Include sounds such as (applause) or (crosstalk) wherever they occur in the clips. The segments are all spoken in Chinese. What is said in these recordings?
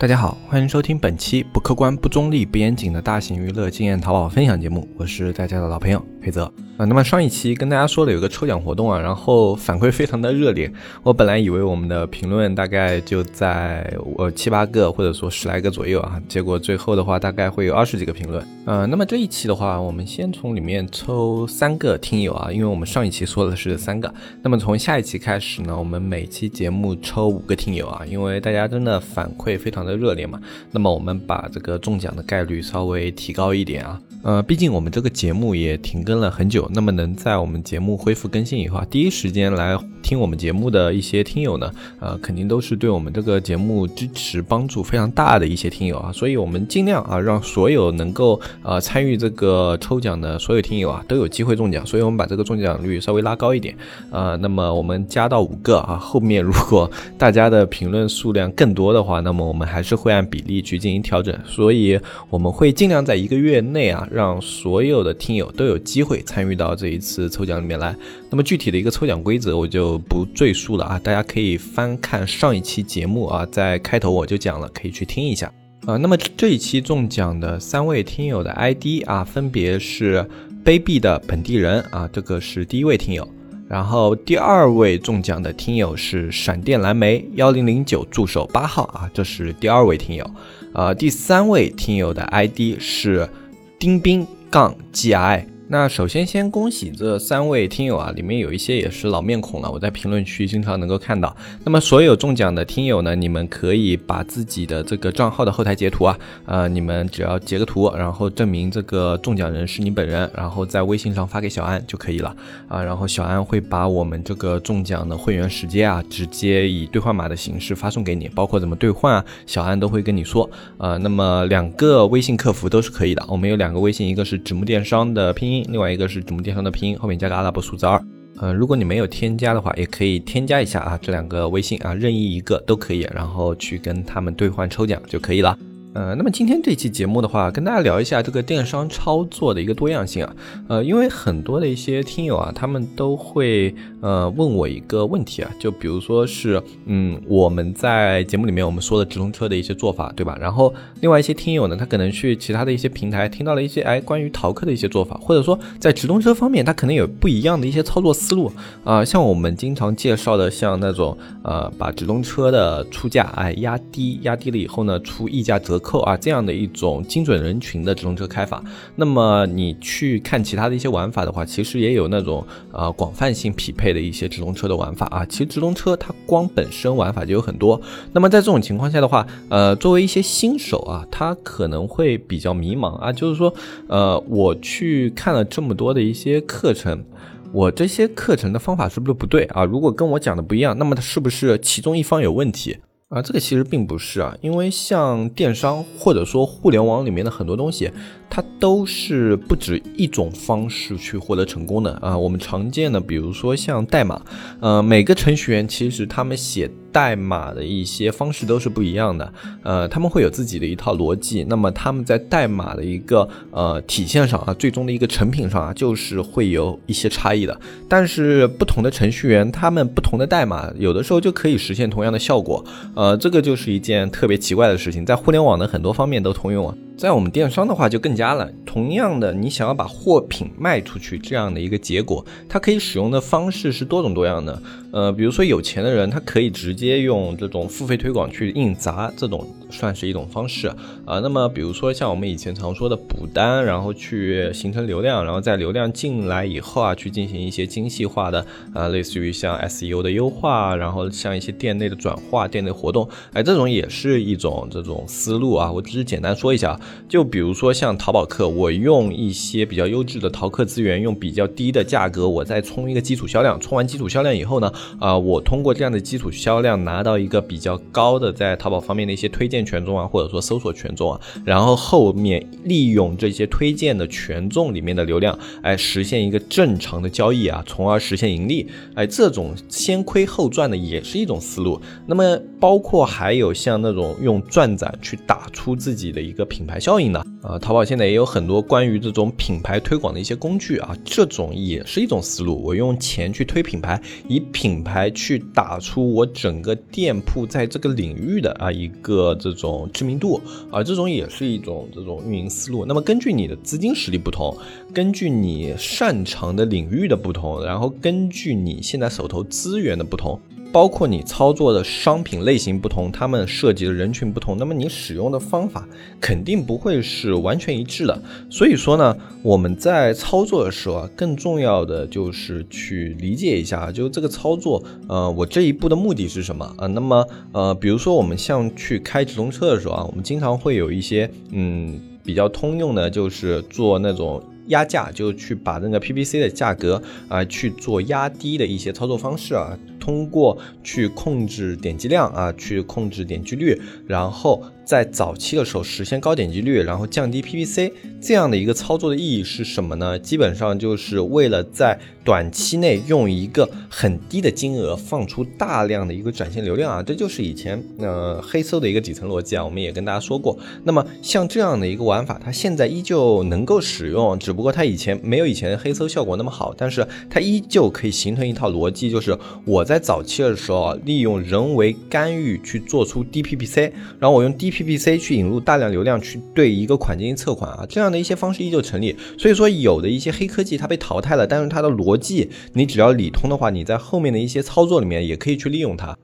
大家好，欢迎收听本期不客观、不中立、不严谨的大型娱乐经验淘宝分享节目，我是大家的老朋友裴泽啊。那么上一期跟大家说了有个抽奖活动啊，然后反馈非常的热烈。我本来以为我们的评论大概就在我七八个或者说十来个左右啊，结果最后的话大概会有二十几个评论。呃，那么这一期的话，我们先从里面抽三个听友啊，因为我们上一期说的是三个，那么从下一期开始呢，我们每期节目抽五个听友啊，因为大家真的反馈非常的热烈嘛，那么我们把这个中奖的概率稍微提高一点啊。呃，毕竟我们这个节目也挺更了很久，那么能在我们节目恢复更新以后啊，第一时间来听我们节目的一些听友呢，呃，肯定都是对我们这个节目支持帮助非常大的一些听友啊，所以我们尽量啊，让所有能够呃参与这个抽奖的所有听友啊，都有机会中奖，所以我们把这个中奖率稍微拉高一点，呃，那么我们加到五个啊，后面如果大家的评论数量更多的话，那么我们还是会按比例去进行调整，所以我们会尽量在一个月内啊。让所有的听友都有机机会参与到这一次抽奖里面来。那么具体的一个抽奖规则我就不赘述了啊，大家可以翻看上一期节目啊，在开头我就讲了，可以去听一下啊。那么这一期中奖的三位听友的 ID 啊，分别是卑鄙的本地人啊，这个是第一位听友。然后第二位中奖的听友是闪电蓝莓幺零零九助手八号啊，这是第二位听友。呃，第三位听友的 ID 是。丁兵杠 G I。那首先先恭喜这三位听友啊，里面有一些也是老面孔了，我在评论区经常能够看到。那么所有中奖的听友呢，你们可以把自己的这个账号的后台截图啊，呃，你们只要截个图，然后证明这个中奖人是你本人，然后在微信上发给小安就可以了啊。然后小安会把我们这个中奖的会员时间啊，直接以兑换码的形式发送给你，包括怎么兑换啊，小安都会跟你说啊。那么两个微信客服都是可以的，我们有两个微信，一个是纸木电商的拼音。另外一个是主木电商的拼音，后面加个阿拉伯数字二。呃，如果你没有添加的话，也可以添加一下啊，这两个微信啊，任意一个都可以，然后去跟他们兑换抽奖就可以了。呃，那么今天这期节目的话，跟大家聊一下这个电商操作的一个多样性啊。呃，因为很多的一些听友啊，他们都会呃问我一个问题啊，就比如说是，嗯，我们在节目里面我们说的直通车的一些做法，对吧？然后另外一些听友呢，他可能去其他的一些平台听到了一些哎关于淘客的一些做法，或者说在直通车方面，他可能有不一样的一些操作思路啊。像我们经常介绍的，像那种呃把直通车的出价哎压低，压低了以后呢，出溢价折。扣扣啊，这样的一种精准人群的直通车开法，那么你去看其他的一些玩法的话，其实也有那种呃广泛性匹配的一些直通车的玩法啊。其实直通车它光本身玩法就有很多，那么在这种情况下的话，呃，作为一些新手啊，他可能会比较迷茫啊，就是说，呃，我去看了这么多的一些课程，我这些课程的方法是不是不对啊？如果跟我讲的不一样，那么它是不是其中一方有问题？啊，这个其实并不是啊，因为像电商或者说互联网里面的很多东西，它都是不止一种方式去获得成功的啊。我们常见的，比如说像代码，呃，每个程序员其实他们写。代码的一些方式都是不一样的，呃，他们会有自己的一套逻辑，那么他们在代码的一个呃体现上啊，最终的一个成品上啊，就是会有一些差异的。但是不同的程序员，他们不同的代码，有的时候就可以实现同样的效果，呃，这个就是一件特别奇怪的事情，在互联网的很多方面都通用啊。在我们电商的话就更加了，同样的，你想要把货品卖出去这样的一个结果，它可以使用的方式是多种多样的。呃，比如说有钱的人，他可以直接用这种付费推广去硬砸，这种算是一种方式啊。那么比如说像我们以前常说的补单，然后去形成流量，然后在流量进来以后啊，去进行一些精细化的啊，类似于像 SEO 的优化，然后像一些店内的转化、店内活动，哎，这种也是一种这种思路啊。我只是简单说一下。就比如说像淘宝客，我用一些比较优质的淘客资源，用比较低的价格，我再冲一个基础销量。冲完基础销量以后呢，啊，我通过这样的基础销量拿到一个比较高的在淘宝方面的一些推荐权重啊，或者说搜索权重啊，然后后面利用这些推荐的权重里面的流量，哎，实现一个正常的交易啊，从而实现盈利。哎，这种先亏后赚的也是一种思路。那么包括还有像那种用转展去打出自己的一个品牌。效应呢？呃，淘宝现在也有很多关于这种品牌推广的一些工具啊，这种也是一种思路。我用钱去推品牌，以品牌去打出我整个店铺在这个领域的啊一个这种知名度啊，这种也是一种这种运营思路。那么根据你的资金实力不同，根据你擅长的领域的不同，然后根据你现在手头资源的不同。包括你操作的商品类型不同，他们涉及的人群不同，那么你使用的方法肯定不会是完全一致的。所以说呢，我们在操作的时候啊，更重要的就是去理解一下，就这个操作，呃，我这一步的目的是什么啊？那么，呃，比如说我们像去开直通车的时候啊，我们经常会有一些，嗯，比较通用的，就是做那种。压价就去把那个 PPC 的价格啊去做压低的一些操作方式啊，通过去控制点击量啊，去控制点击率，然后。在早期的时候实现高点击率，然后降低 PPC，这样的一个操作的意义是什么呢？基本上就是为了在短期内用一个很低的金额放出大量的一个展现流量啊，这就是以前呃黑搜的一个底层逻辑啊，我们也跟大家说过。那么像这样的一个玩法，它现在依旧能够使用，只不过它以前没有以前黑搜效果那么好，但是它依旧可以形成一套逻辑，就是我在早期的时候利用人为干预去做出低 PPC，然后我用低。PPC 去引入大量流量去对一个款进行测款啊，这样的一些方式依旧成立。所以说，有的一些黑科技它被淘汰了，但是它的逻辑你只要理通的话，你在后面的一些操作里面也可以去利用它。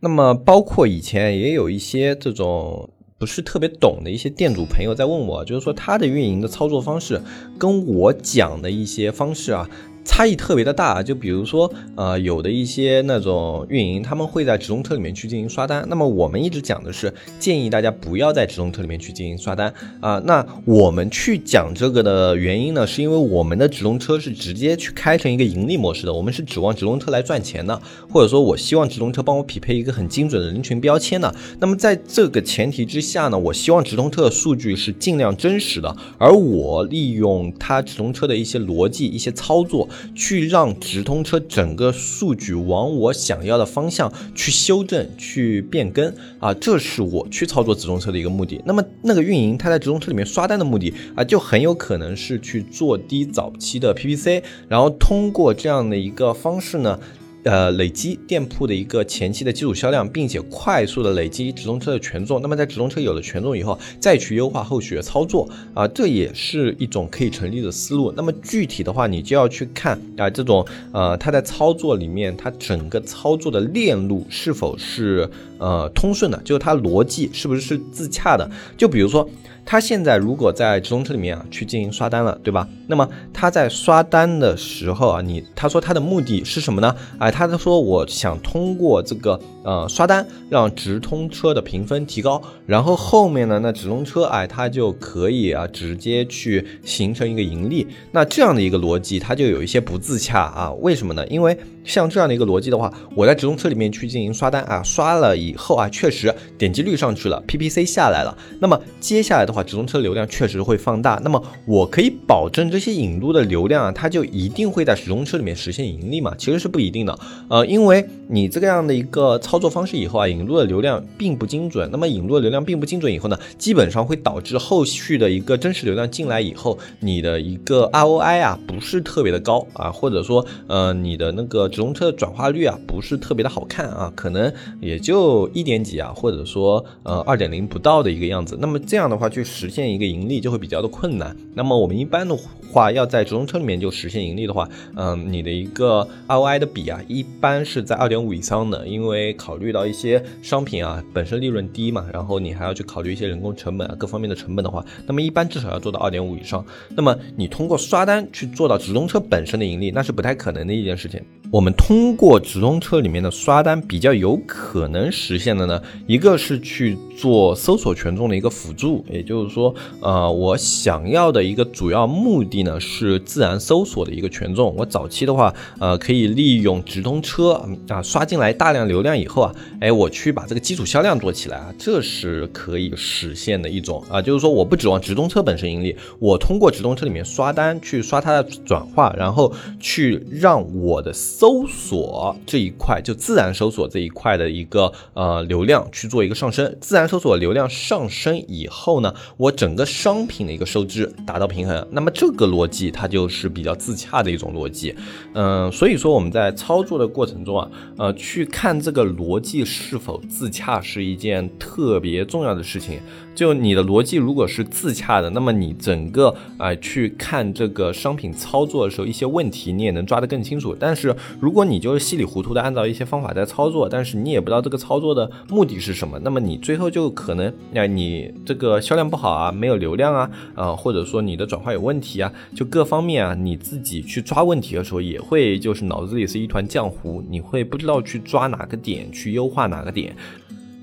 那么，包括以前也有一些这种不是特别懂的一些店主朋友在问我，就是说他的运营的操作方式跟我讲的一些方式啊。差异特别的大啊，就比如说，呃，有的一些那种运营，他们会在直通车里面去进行刷单。那么我们一直讲的是，建议大家不要在直通车里面去进行刷单啊。那我们去讲这个的原因呢，是因为我们的直通车是直接去开成一个盈利模式的，我们是指望直通车来赚钱的，或者说我希望直通车帮我匹配一个很精准的人群标签的。那么在这个前提之下呢，我希望直通车的数据是尽量真实的，而我利用它直通车的一些逻辑、一些操作。去让直通车整个数据往我想要的方向去修正、去变更啊，这是我去操作直通车的一个目的。那么那个运营他在直通车里面刷单的目的啊，就很有可能是去做低早期的 PPC，然后通过这样的一个方式呢。呃，累积店铺的一个前期的基础销量，并且快速的累积直通车的权重。那么在直通车有了权重以后，再去优化后续的操作啊，这也是一种可以成立的思路。那么具体的话，你就要去看啊，这种呃，它在操作里面，它整个操作的链路是否是呃通顺的，就是它逻辑是不是是自洽的。就比如说。他现在如果在直通车里面啊去进行刷单了，对吧？那么他在刷单的时候啊，你他说他的目的是什么呢？哎，他说我想通过这个呃刷单让直通车的评分提高，然后后面呢，那直通车哎它就可以啊直接去形成一个盈利。那这样的一个逻辑，它就有一些不自洽啊？为什么呢？因为像这样的一个逻辑的话，我在直通车里面去进行刷单啊，刷了以后啊，确实点击率上去了，PPC 下来了。那么接下来的话，直通车流量确实会放大。那么我可以保证这些引入的流量啊，它就一定会在直通车里面实现盈利嘛？其实是不一定的。呃，因为你这个样的一个操作方式以后啊，引入的流量并不精准。那么引入的流量并不精准以后呢，基本上会导致后续的一个真实流量进来以后，你的一个 ROI 啊不是特别的高啊，或者说呃你的那个。直通车的转化率啊，不是特别的好看啊，可能也就一点几啊，或者说呃二点零不到的一个样子。那么这样的话就，实现一个盈利就会比较的困难。那么我们一般的话，要在直通车里面就实现盈利的话，嗯，你的一个 ROI 的比啊，一般是在二点五以上的，因为考虑到一些商品啊本身利润低嘛，然后你还要去考虑一些人工成本啊各方面的成本的话，那么一般至少要做到二点五以上。那么你通过刷单去做到直通车本身的盈利，那是不太可能的一件事情。我们通过直通车里面的刷单比较有可能实现的呢，一个是去做搜索权重的一个辅助，也就是说，呃，我想要的一个主要目的呢是自然搜索的一个权重。我早期的话，呃，可以利用直通车啊刷进来大量流量以后啊，哎，我去把这个基础销量做起来啊，这是可以实现的一种啊，就是说我不指望直通车本身盈利，我通过直通车里面刷单去刷它的转化，然后去让我的。搜索这一块，就自然搜索这一块的一个呃流量去做一个上升。自然搜索流量上升以后呢，我整个商品的一个收支达到平衡。那么这个逻辑它就是比较自洽的一种逻辑。嗯，所以说我们在操作的过程中啊，呃，去看这个逻辑是否自洽是一件特别重要的事情。就你的逻辑如果是自洽的，那么你整个啊去看这个商品操作的时候，一些问题你也能抓得更清楚。但是如果你就是稀里糊涂的按照一些方法在操作，但是你也不知道这个操作的目的是什么，那么你最后就可能啊你这个销量不好啊，没有流量啊，啊或者说你的转化有问题啊，就各方面啊你自己去抓问题的时候，也会就是脑子里是一团浆糊，你会不知道去抓哪个点去优化哪个点。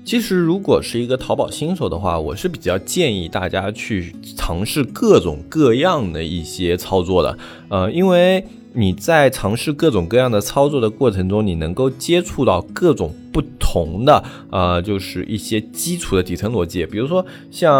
其实，如果是一个淘宝新手的话，我是比较建议大家去尝试各种各样的一些操作的。呃，因为你在尝试各种各样的操作的过程中，你能够接触到各种不同的呃，就是一些基础的底层逻辑，比如说像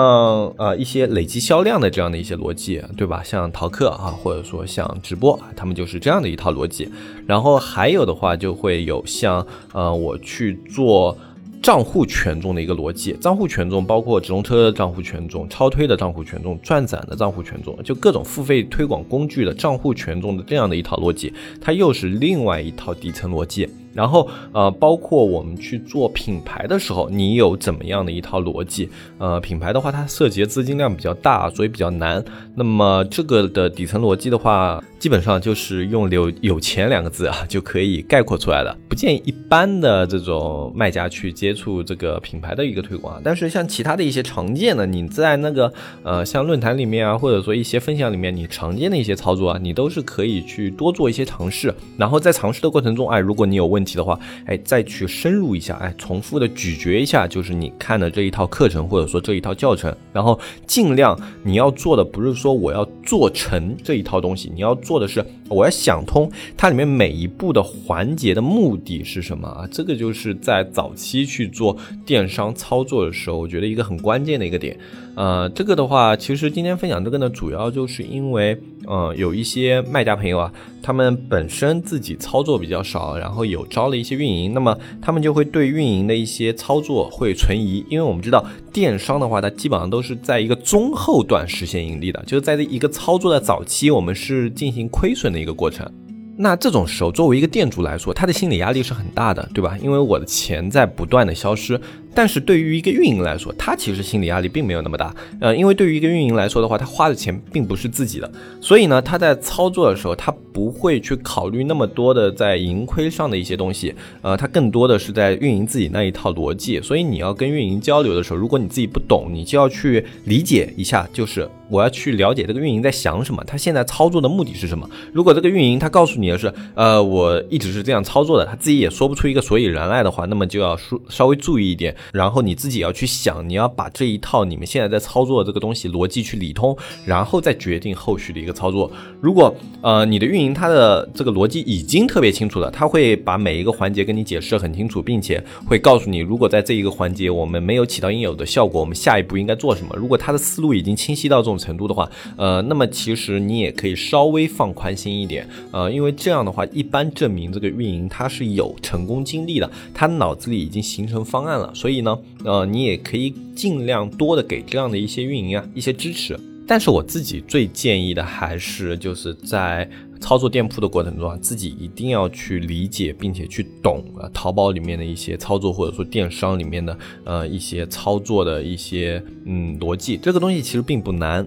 呃一些累积销量的这样的一些逻辑，对吧？像淘客啊，或者说像直播，他们就是这样的一套逻辑。然后还有的话，就会有像呃我去做。账户权重的一个逻辑，账户权重包括直通车的账户权重、超推的账户权重、转展的账户权重，就各种付费推广工具的账户权重的这样的一套逻辑，它又是另外一套底层逻辑。然后，呃，包括我们去做品牌的时候，你有怎么样的一套逻辑？呃，品牌的话，它涉及的资金量比较大，所以比较难。那么这个的底层逻辑的话，基本上就是用“有有钱”两个字啊，就可以概括出来的。不建议一般的这种卖家去接触这个品牌的一个推广。但是像其他的一些常见的，你在那个呃，像论坛里面啊，或者说一些分享里面，你常见的一些操作啊，你都是可以去多做一些尝试。然后在尝试的过程中，哎，如果你有问，问题的话，哎，再去深入一下，哎，重复的咀嚼一下，就是你看的这一套课程或者说这一套教程，然后尽量你要做的不是说我要做成这一套东西，你要做的是我要想通它里面每一步的环节的目的是什么啊？这个就是在早期去做电商操作的时候，我觉得一个很关键的一个点。呃，这个的话，其实今天分享这个呢，主要就是因为，呃，有一些卖家朋友啊，他们本身自己操作比较少，然后有招了一些运营，那么他们就会对运营的一些操作会存疑，因为我们知道电商的话，它基本上都是在一个中后段实现盈利的，就是在这一个操作的早期，我们是进行亏损的一个过程。那这种时候，作为一个店主来说，他的心理压力是很大的，对吧？因为我的钱在不断的消失。但是对于一个运营来说，他其实心理压力并没有那么大，呃，因为对于一个运营来说的话，他花的钱并不是自己的，所以呢，他在操作的时候，他不会去考虑那么多的在盈亏上的一些东西，呃，他更多的是在运营自己那一套逻辑。所以你要跟运营交流的时候，如果你自己不懂，你就要去理解一下，就是我要去了解这个运营在想什么，他现在操作的目的是什么。如果这个运营他告诉你的是，呃，我一直是这样操作的，他自己也说不出一个所以然来的话，那么就要说稍微注意一点。然后你自己要去想，你要把这一套你们现在在操作的这个东西逻辑去理通，然后再决定后续的一个操作。如果呃你的运营它的这个逻辑已经特别清楚了，他会把每一个环节跟你解释得很清楚，并且会告诉你，如果在这一个环节我们没有起到应有的效果，我们下一步应该做什么。如果他的思路已经清晰到这种程度的话，呃，那么其实你也可以稍微放宽心一点，呃，因为这样的话一般证明这个运营它是有成功经历的，他脑子里已经形成方案了，所以所以呢。呃，你也可以尽量多的给这样的一些运营啊一些支持，但是我自己最建议的还是就是在操作店铺的过程中啊，自己一定要去理解并且去懂啊淘宝里面的一些操作，或者说电商里面的呃一些操作的一些嗯逻辑，这个东西其实并不难。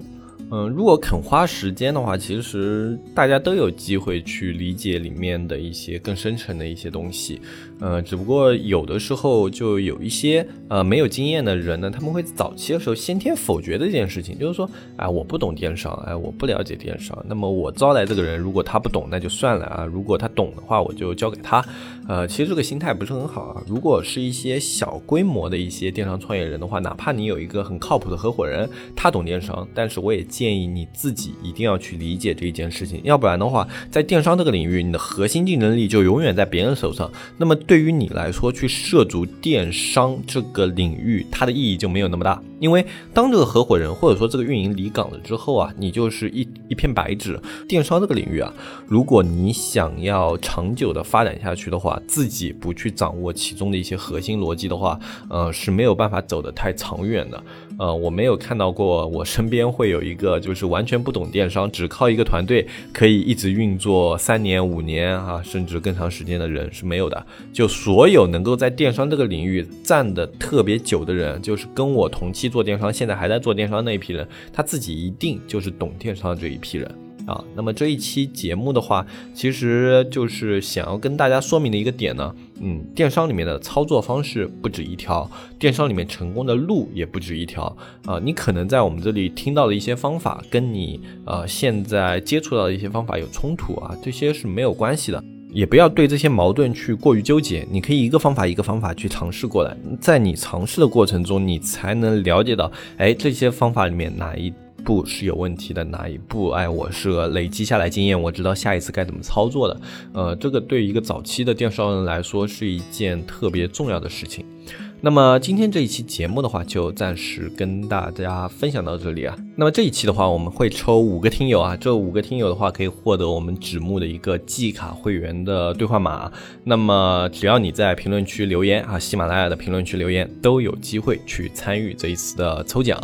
嗯，如果肯花时间的话，其实大家都有机会去理解里面的一些更深层的一些东西。呃，只不过有的时候就有一些呃没有经验的人呢，他们会早期的时候先天否决这件事情，就是说，哎，我不懂电商，哎，我不了解电商。那么我招来这个人，如果他不懂，那就算了啊；如果他懂的话，我就交给他。呃，其实这个心态不是很好啊。如果是一些小规模的一些电商创业人的话，哪怕你有一个很靠谱的合伙人，他懂电商，但是我也建议你自己一定要去理解这一件事情，要不然的话，在电商这个领域，你的核心竞争力就永远在别人手上。那么对于你来说，去涉足电商这个领域，它的意义就没有那么大。因为当这个合伙人或者说这个运营离岗了之后啊，你就是一一片白纸。电商这个领域啊，如果你想要长久的发展下去的话，自己不去掌握其中的一些核心逻辑的话，呃，是没有办法走得太长远的。呃，我没有看到过我身边会有一个就是完全不懂电商，只靠一个团队可以一直运作三年、五年啊，甚至更长时间的人是没有的。就所有能够在电商这个领域站的特别久的人，就是跟我同期做电商，现在还在做电商那一批人，他自己一定就是懂电商这一批人。啊，那么这一期节目的话，其实就是想要跟大家说明的一个点呢，嗯，电商里面的操作方式不止一条，电商里面成功的路也不止一条啊。你可能在我们这里听到的一些方法，跟你呃现在接触到的一些方法有冲突啊，这些是没有关系的，也不要对这些矛盾去过于纠结。你可以一个方法一个方法去尝试过来，在你尝试的过程中，你才能了解到，哎，这些方法里面哪一。步是有问题的哪一步？哎，我是累积下来经验，我知道下一次该怎么操作的。呃，这个对于一个早期的电商人来说是一件特别重要的事情。那么今天这一期节目的话，就暂时跟大家分享到这里啊。那么这一期的话，我们会抽五个听友啊，这五个听友的话可以获得我们纸木的一个季卡会员的兑换码。那么只要你在评论区留言啊，喜马拉雅的评论区留言，都有机会去参与这一次的抽奖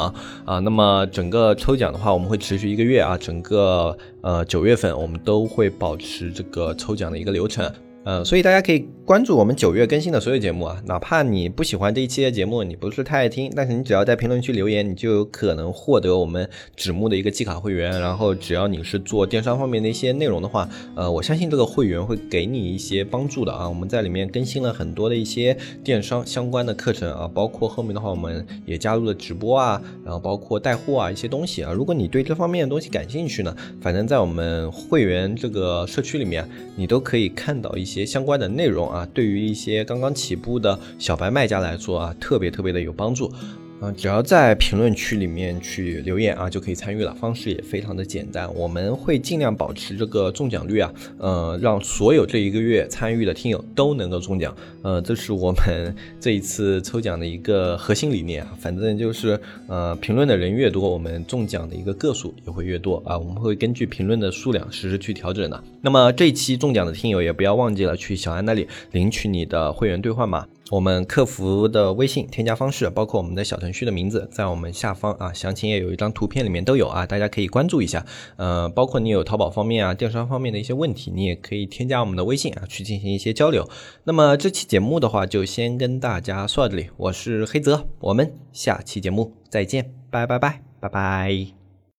啊。那么整个抽奖的话，我们会持续一个月啊，整个呃九月份我们都会保持这个抽奖的一个流程。呃，所以大家可以关注我们九月更新的所有节目啊，哪怕你不喜欢这一期的节目，你不是太爱听，但是你只要在评论区留言，你就有可能获得我们纸木的一个季卡会员。然后只要你是做电商方面的一些内容的话，呃，我相信这个会员会给你一些帮助的啊。我们在里面更新了很多的一些电商相关的课程啊，包括后面的话我们也加入了直播啊，然后包括带货啊一些东西啊。如果你对这方面的东西感兴趣呢，反正在我们会员这个社区里面，你都可以看到一。一些相关的内容啊，对于一些刚刚起步的小白卖家来说啊，特别特别的有帮助。嗯，只要在评论区里面去留言啊，就可以参与了。方式也非常的简单，我们会尽量保持这个中奖率啊，呃，让所有这一个月参与的听友都能够中奖。呃，这是我们 (laughs) 这一次抽奖的一个核心理念啊。反正就是，呃，评论的人越多，我们中奖的一个个数也会越多啊。我们会根据评论的数量实时去调整的。那么这一期中奖的听友也不要忘记了去小安那里领取你的会员兑换码。我们客服的微信添加方式，包括我们的小程序的名字，在我们下方啊，详情页有一张图片里面都有啊，大家可以关注一下。呃，包括你有淘宝方面啊、电商方面的一些问题，你也可以添加我们的微信啊，去进行一些交流。那么这期节目的话，就先跟大家说到这里，我是黑泽，我们下期节目再见，拜拜拜拜拜。